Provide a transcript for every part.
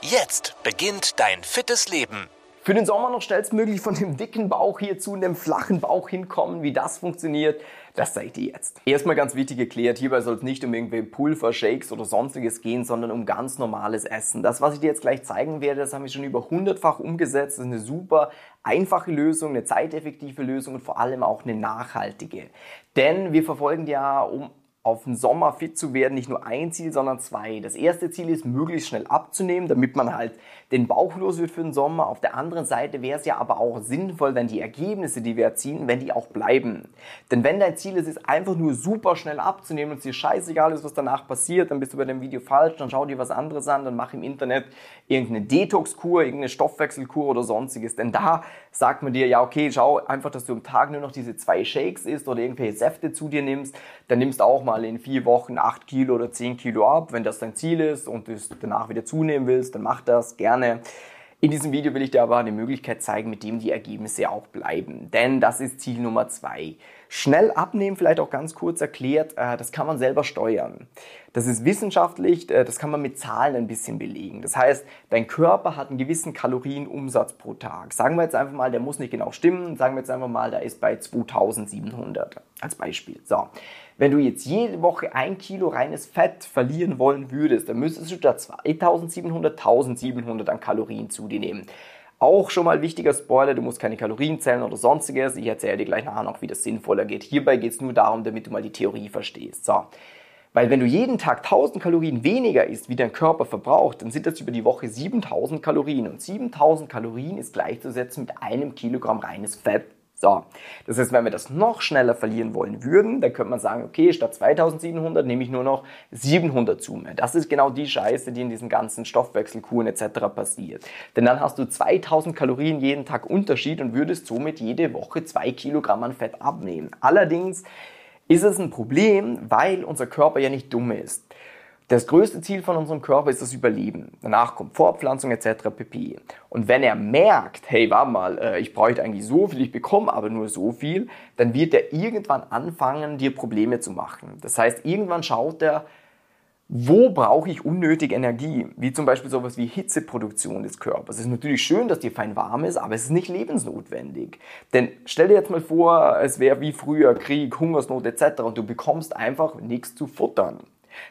Jetzt beginnt dein fittes Leben. Für den Sommer noch schnellstmöglich von dem dicken Bauch hier zu einem flachen Bauch hinkommen, wie das funktioniert, das zeige ich dir jetzt. Erstmal ganz wichtig geklärt, hierbei soll es nicht um irgendwie Pulver, Shakes oder sonstiges gehen, sondern um ganz normales Essen. Das, was ich dir jetzt gleich zeigen werde, das haben wir schon über hundertfach umgesetzt. Das ist eine super einfache Lösung, eine zeiteffektive Lösung und vor allem auch eine nachhaltige. Denn wir verfolgen ja, um auf den Sommer fit zu werden, nicht nur ein Ziel, sondern zwei. Das erste Ziel ist, möglichst schnell abzunehmen, damit man halt den Bauch los wird für den Sommer. Auf der anderen Seite wäre es ja aber auch sinnvoll, wenn die Ergebnisse, die wir erzielen, wenn die auch bleiben. Denn wenn dein Ziel ist, ist einfach nur super schnell abzunehmen und es dir scheißegal ist, was danach passiert, dann bist du bei dem Video falsch, dann schau dir was anderes an, dann mach im Internet irgendeine Detox-Kur, irgendeine Stoffwechselkur oder sonstiges. Denn da sagt man dir, ja okay, schau einfach, dass du am Tag nur noch diese zwei Shakes isst oder irgendwelche Säfte zu dir nimmst, dann nimmst du auch mal in vier Wochen acht Kilo oder zehn Kilo ab. Wenn das dein Ziel ist und du danach wieder zunehmen willst, dann mach das gerne. In diesem Video will ich dir aber eine Möglichkeit zeigen, mit dem die Ergebnisse auch bleiben. Denn das ist Ziel Nummer zwei. Schnell abnehmen, vielleicht auch ganz kurz erklärt, äh, das kann man selber steuern. Das ist wissenschaftlich, äh, das kann man mit Zahlen ein bisschen belegen. Das heißt, dein Körper hat einen gewissen Kalorienumsatz pro Tag. Sagen wir jetzt einfach mal, der muss nicht genau stimmen, sagen wir jetzt einfach mal, der ist bei 2700 als Beispiel. So. Wenn du jetzt jede Woche ein Kilo reines Fett verlieren wollen würdest, dann müsstest du da 2700, 1700 an Kalorien zu dir nehmen. Auch schon mal wichtiger Spoiler, du musst keine Kalorien zählen oder sonstiges. Ich erzähle dir gleich nachher noch, wie das sinnvoller geht. Hierbei geht es nur darum, damit du mal die Theorie verstehst. So. Weil wenn du jeden Tag 1000 Kalorien weniger isst, wie dein Körper verbraucht, dann sind das über die Woche 7000 Kalorien. Und 7000 Kalorien ist gleichzusetzen mit einem Kilogramm reines Fett. So, das heißt, wenn wir das noch schneller verlieren wollen würden, dann könnte man sagen, okay, statt 2700 nehme ich nur noch 700 zu mir. Das ist genau die Scheiße, die in diesen ganzen Stoffwechselkuren etc. passiert. Denn dann hast du 2000 Kalorien jeden Tag Unterschied und würdest somit jede Woche 2 Kilogramm an Fett abnehmen. Allerdings ist es ein Problem, weil unser Körper ja nicht dumm ist. Das größte Ziel von unserem Körper ist das Überleben. Danach kommt Fortpflanzung etc. pp. Und wenn er merkt, hey, warte mal, äh, ich bräuchte eigentlich so viel, ich bekomme aber nur so viel, dann wird er irgendwann anfangen, dir Probleme zu machen. Das heißt, irgendwann schaut er, wo brauche ich unnötig Energie? Wie zum Beispiel sowas wie Hitzeproduktion des Körpers. Es ist natürlich schön, dass dir fein warm ist, aber es ist nicht lebensnotwendig. Denn stell dir jetzt mal vor, es wäre wie früher Krieg, Hungersnot etc. und du bekommst einfach nichts zu futtern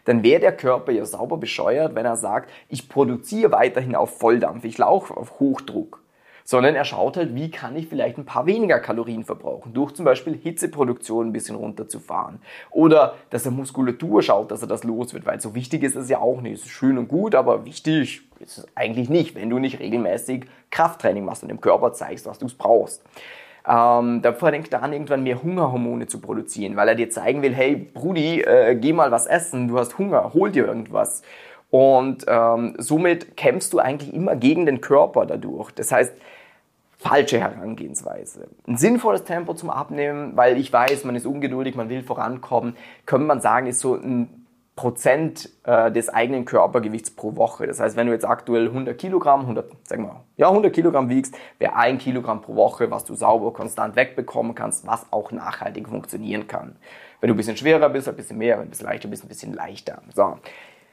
dann wäre der Körper ja sauber bescheuert, wenn er sagt, ich produziere weiterhin auf Volldampf, ich laufe auf Hochdruck. Sondern er schaut halt, wie kann ich vielleicht ein paar weniger Kalorien verbrauchen, durch zum Beispiel Hitzeproduktion ein bisschen runterzufahren. Oder dass er Muskulatur schaut, dass er das los wird, weil so wichtig ist es ja auch nicht. Es ist schön und gut, aber wichtig ist es eigentlich nicht, wenn du nicht regelmäßig Krafttraining machst und dem Körper zeigst, was du brauchst. Ähm, davor denkt er an, irgendwann mehr Hungerhormone zu produzieren, weil er dir zeigen will, hey Brudi, äh, geh mal was essen, du hast Hunger, hol dir irgendwas. Und ähm, somit kämpfst du eigentlich immer gegen den Körper dadurch. Das heißt, falsche Herangehensweise. Ein sinnvolles Tempo zum Abnehmen, weil ich weiß, man ist ungeduldig, man will vorankommen, könnte man sagen, ist so ein Prozent äh, des eigenen Körpergewichts pro Woche. Das heißt, wenn du jetzt aktuell 100 Kilogramm, 100, sag mal, ja, 100 Kilogramm wiegst, wäre ein Kilogramm pro Woche, was du sauber konstant wegbekommen kannst, was auch nachhaltig funktionieren kann. Wenn du ein bisschen schwerer bist, ein bisschen mehr, wenn du ein bisschen leichter bist, ein bisschen leichter. So.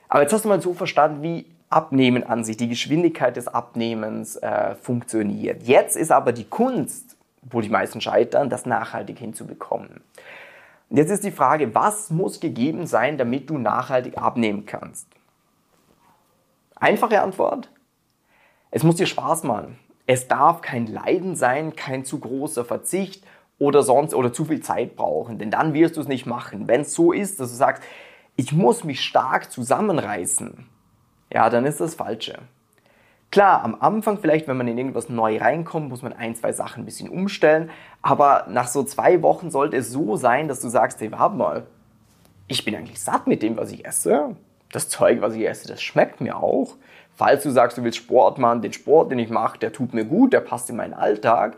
Aber jetzt hast du mal so verstanden, wie Abnehmen an sich, die Geschwindigkeit des Abnehmens äh, funktioniert. Jetzt ist aber die Kunst, wo die meisten scheitern, das nachhaltig hinzubekommen. Jetzt ist die Frage, was muss gegeben sein, damit du nachhaltig abnehmen kannst? Einfache Antwort. Es muss dir Spaß machen. Es darf kein Leiden sein, kein zu großer Verzicht oder sonst oder zu viel Zeit brauchen, denn dann wirst du es nicht machen. Wenn es so ist, dass du sagst, ich muss mich stark zusammenreißen, ja, dann ist das Falsche. Klar, am Anfang vielleicht, wenn man in irgendwas neu reinkommt, muss man ein, zwei Sachen ein bisschen umstellen. Aber nach so zwei Wochen sollte es so sein, dass du sagst, hey, warte mal, ich bin eigentlich satt mit dem, was ich esse. Das Zeug, was ich esse, das schmeckt mir auch. Falls du sagst, du willst Sport machen, den Sport, den ich mache, der tut mir gut, der passt in meinen Alltag,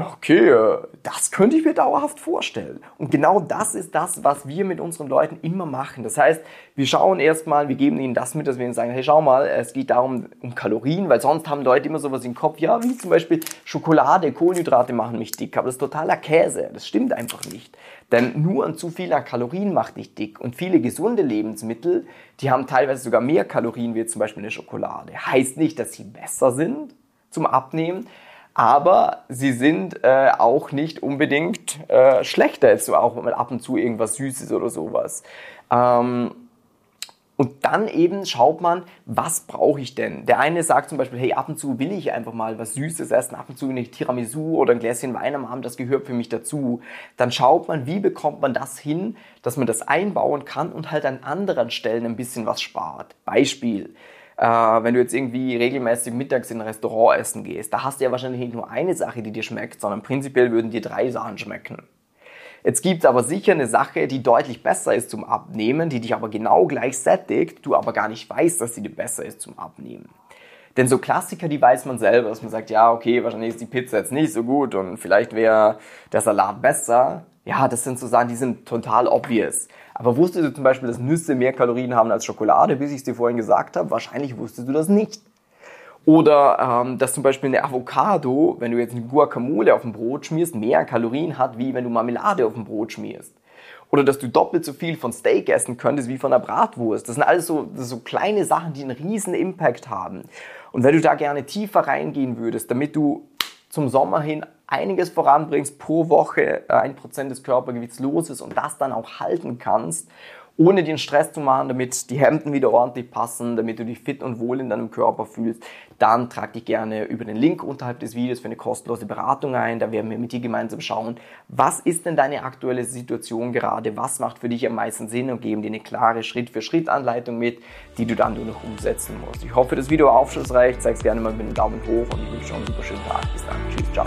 okay, äh, das könnte ich mir dauerhaft vorstellen. Und genau das ist das, was wir mit unseren Leuten immer machen. Das heißt, wir schauen erstmal, wir geben ihnen das mit, dass wir ihnen sagen, hey, schau mal, es geht darum, um Kalorien, weil sonst haben Leute immer sowas im Kopf, ja, wie zum Beispiel Schokolade, Kohlenhydrate machen mich dick, aber das ist totaler Käse. Das stimmt einfach nicht. Denn nur ein zu viel an Kalorien macht dich dick. Und viele gesunde Lebensmittel, die haben teilweise sogar mehr Kalorien wie zum Beispiel eine Schokolade. Heißt nicht, dass sie besser sind zum Abnehmen, aber sie sind äh, auch nicht unbedingt äh, schlechter, jetzt so auch mal ab und zu irgendwas Süßes oder sowas. Ähm, und dann eben schaut man, was brauche ich denn? Der eine sagt zum Beispiel, hey, ab und zu will ich einfach mal was Süßes essen, ab und zu eine Tiramisu oder ein Gläschen Wein am Abend, das gehört für mich dazu. Dann schaut man, wie bekommt man das hin, dass man das einbauen kann und halt an anderen Stellen ein bisschen was spart. Beispiel, äh, wenn du jetzt irgendwie regelmäßig mittags in ein Restaurant essen gehst, da hast du ja wahrscheinlich nicht nur eine Sache, die dir schmeckt, sondern prinzipiell würden dir drei Sachen schmecken. Jetzt gibt es aber sicher eine Sache, die deutlich besser ist zum Abnehmen, die dich aber genau gleich sättigt, du aber gar nicht weißt, dass sie dir besser ist zum Abnehmen. Denn so Klassiker, die weiß man selber, dass man sagt, ja, okay, wahrscheinlich ist die Pizza jetzt nicht so gut und vielleicht wäre der Salat besser. Ja, das sind so Sachen, die sind total obvious. Aber wusstest du zum Beispiel, dass Nüsse mehr Kalorien haben als Schokolade, bis ich es dir vorhin gesagt habe? Wahrscheinlich wusstest du das nicht. Oder ähm, dass zum Beispiel eine Avocado, wenn du jetzt eine Guacamole auf dem Brot schmierst, mehr Kalorien hat, wie wenn du Marmelade auf dem Brot schmierst. Oder dass du doppelt so viel von Steak essen könntest wie von einer Bratwurst. Das sind alles so, so kleine Sachen, die einen riesen Impact haben. Und wenn du da gerne tiefer reingehen würdest, damit du zum Sommer hin einiges voranbringst, pro Woche äh, ein Prozent des Körpergewichts los ist und das dann auch halten kannst, ohne den Stress zu machen, damit die Hemden wieder ordentlich passen, damit du dich fit und wohl in deinem Körper fühlst, dann trag dich gerne über den Link unterhalb des Videos für eine kostenlose Beratung ein. Da werden wir mit dir gemeinsam schauen, was ist denn deine aktuelle Situation gerade, was macht für dich am meisten Sinn und geben dir eine klare Schritt-für-Schritt-Anleitung mit, die du dann nur noch umsetzen musst. Ich hoffe, das Video war aufschlussreich. Zeig es gerne mal mit einem Daumen hoch und ich wünsche schon einen super schönen Tag. Bis dann. Tschüss, ciao.